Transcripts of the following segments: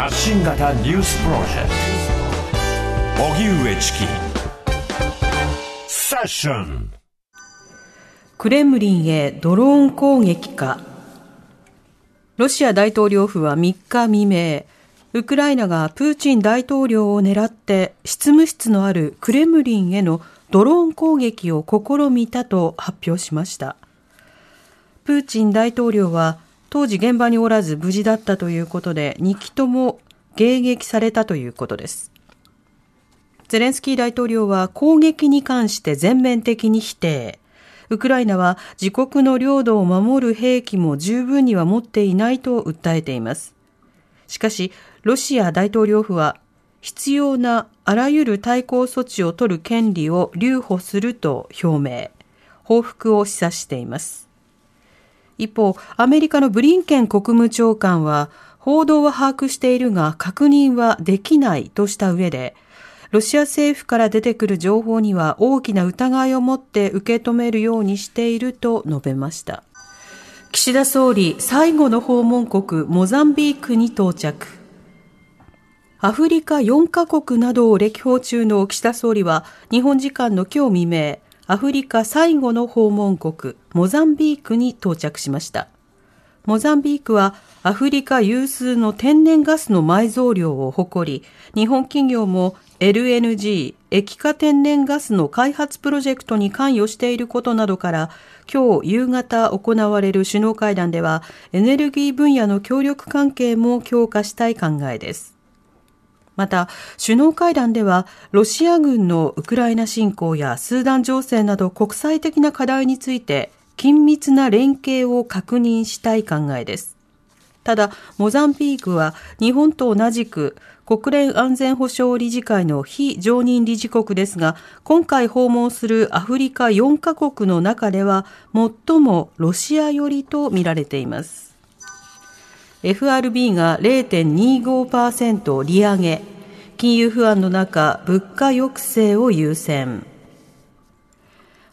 発信型ニュースプロジェクト。荻上チキ。セッション。クレムリンへドローン攻撃か。ロシア大統領府は3日未明ウクライナがプーチン大統領を狙って執務室のあるクレムリンへのドローン攻撃を試みたと発表しました。プーチン大統領は当時現場におらず無事だったということで2機とも迎撃されたということです。ゼレンスキー大統領は攻撃に関して全面的に否定。ウクライナは自国の領土を守る兵器も十分には持っていないと訴えています。しかし、ロシア大統領府は必要なあらゆる対抗措置を取る権利を留保すると表明、報復を示唆しています。一方、アメリカのブリンケン国務長官は、報道は把握しているが確認はできないとした上で、ロシア政府から出てくる情報には大きな疑いを持って受け止めるようにしていると述べました。岸田総理最後の訪問国モザンビークに到着。アフリカ4カ国などを歴訪中の岸田総理は日本時間の今日未明、アフリカ最後の訪問国、モザンビークに到着しました。モザンビークはアフリカ有数の天然ガスの埋蔵量を誇り、日本企業も LNG 液化天然ガスの開発プロジェクトに関与していることなどから、今日夕方行われる首脳会談では、エネルギー分野の協力関係も強化したい考えです。また、首脳会談では、ロシア軍のウクライナ侵攻やスーダン情勢など国際的な課題について、緊密な連携を確認したい考えです。ただ、モザンビークは日本と同じく国連安全保障理事会の非常任理事国ですが、今回訪問するアフリカ4カ国の中では最もロシア寄りと見られています。FRB が0.25%利上げ、金融不安の中、物価抑制を優先。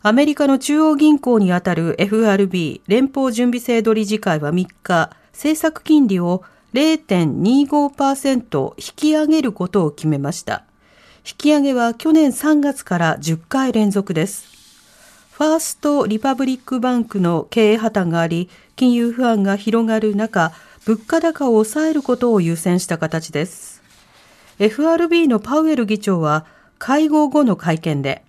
アメリカの中央銀行にあたる FRB 連邦準備制度理事会は3日、政策金利を0.25%引き上げることを決めました。引き上げは去年3月から10回連続です。ファーストリパブリックバンクの経営破綻があり、金融不安が広がる中、物価高を抑えることを優先した形です。FRB のパウエル議長は会合後の会見で、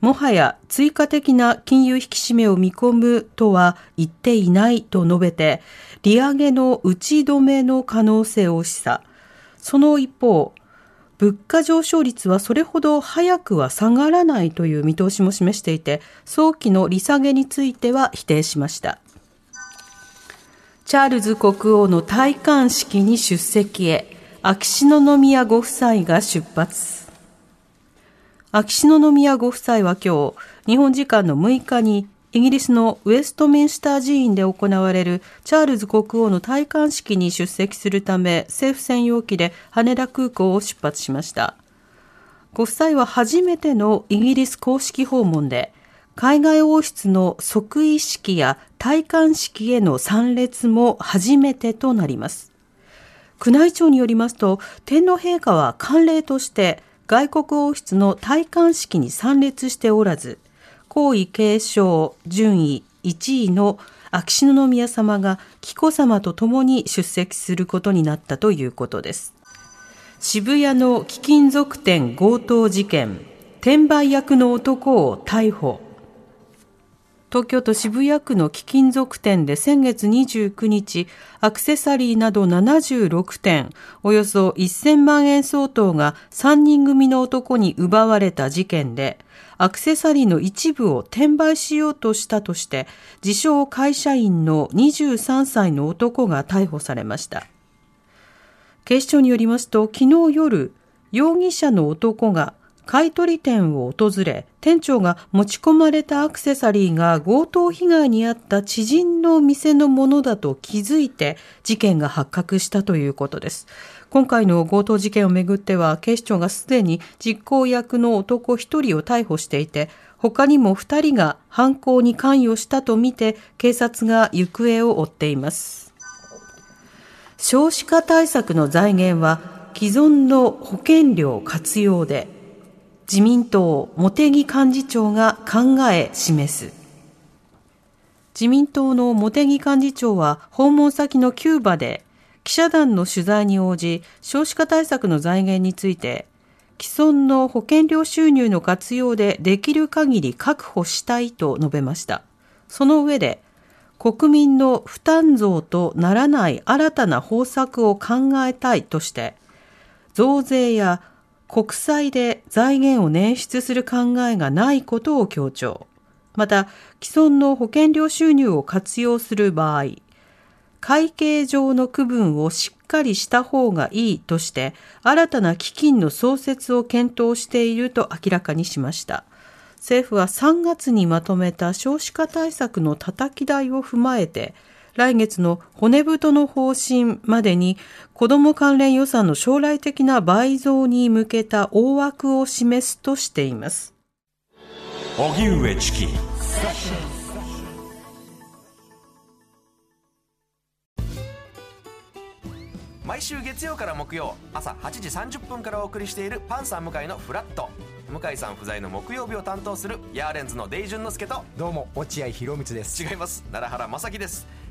もはや追加的な金融引き締めを見込むとは言っていないと述べて、利上げの打ち止めの可能性を示唆。その一方、物価上昇率はそれほど早くは下がらないという見通しも示していて、早期の利下げについては否定しました。チャールズ国王の戴冠式に出席へ、秋篠宮ご夫妻が出発。秋篠宮ご夫妻は今日、日本時間の6日に、イギリスのウェストミンスター寺院で行われるチャールズ国王の戴冠式に出席するため、政府専用機で羽田空港を出発しました。ご夫妻は初めてのイギリス公式訪問で、海外王室の即位式や戴冠式への参列も初めてとなります。宮内庁によりますと、天皇陛下は慣例として外国王室の戴冠式に参列しておらず、皇位継承順位1位の秋篠宮さまが紀子さまと共に出席することになったということです。渋谷の貴金属店強盗事件、転売役の男を逮捕。東京都渋谷区の貴金属店で先月29日、アクセサリーなど76点、およそ1000万円相当が3人組の男に奪われた事件で、アクセサリーの一部を転売しようとしたとして、自称会社員の23歳の男が逮捕されました。警視庁によりますと、昨日夜、容疑者の男が買取店を訪れ、店長が持ち込まれたアクセサリーが強盗被害に遭った知人の店のものだと気づいて事件が発覚したということです。今回の強盗事件をめぐっては、警視庁がすでに実行役の男1人を逮捕していて、他にも2人が犯行に関与したとみて、警察が行方を追っています。少子化対策の財源は既存の保険料活用で自民党茂木幹事長が考え示す。自民党の茂木幹事長は訪問先のキューバで記者団の取材に応じ少子化対策の財源について既存の保険料収入の活用でできる限り確保したいと述べました。その上で国民の負担増とならない新たな方策を考えたいとして増税や国債で財源を捻出する考えがないことを強調。また、既存の保険料収入を活用する場合、会計上の区分をしっかりした方がいいとして、新たな基金の創設を検討していると明らかにしました。政府は3月にまとめた少子化対策のたたき台を踏まえて、来月の骨太の方針までに子ども関連予算の将来的な倍増に向けた大枠を示すとしています。荻上チキ。毎週月曜から木曜朝8時30分からお送りしているパンサー向井のフラット。向井さん不在の木曜日を担当するヤーレンズのデイジュンの之介とどうも落合博満です。違います。奈良原正樹です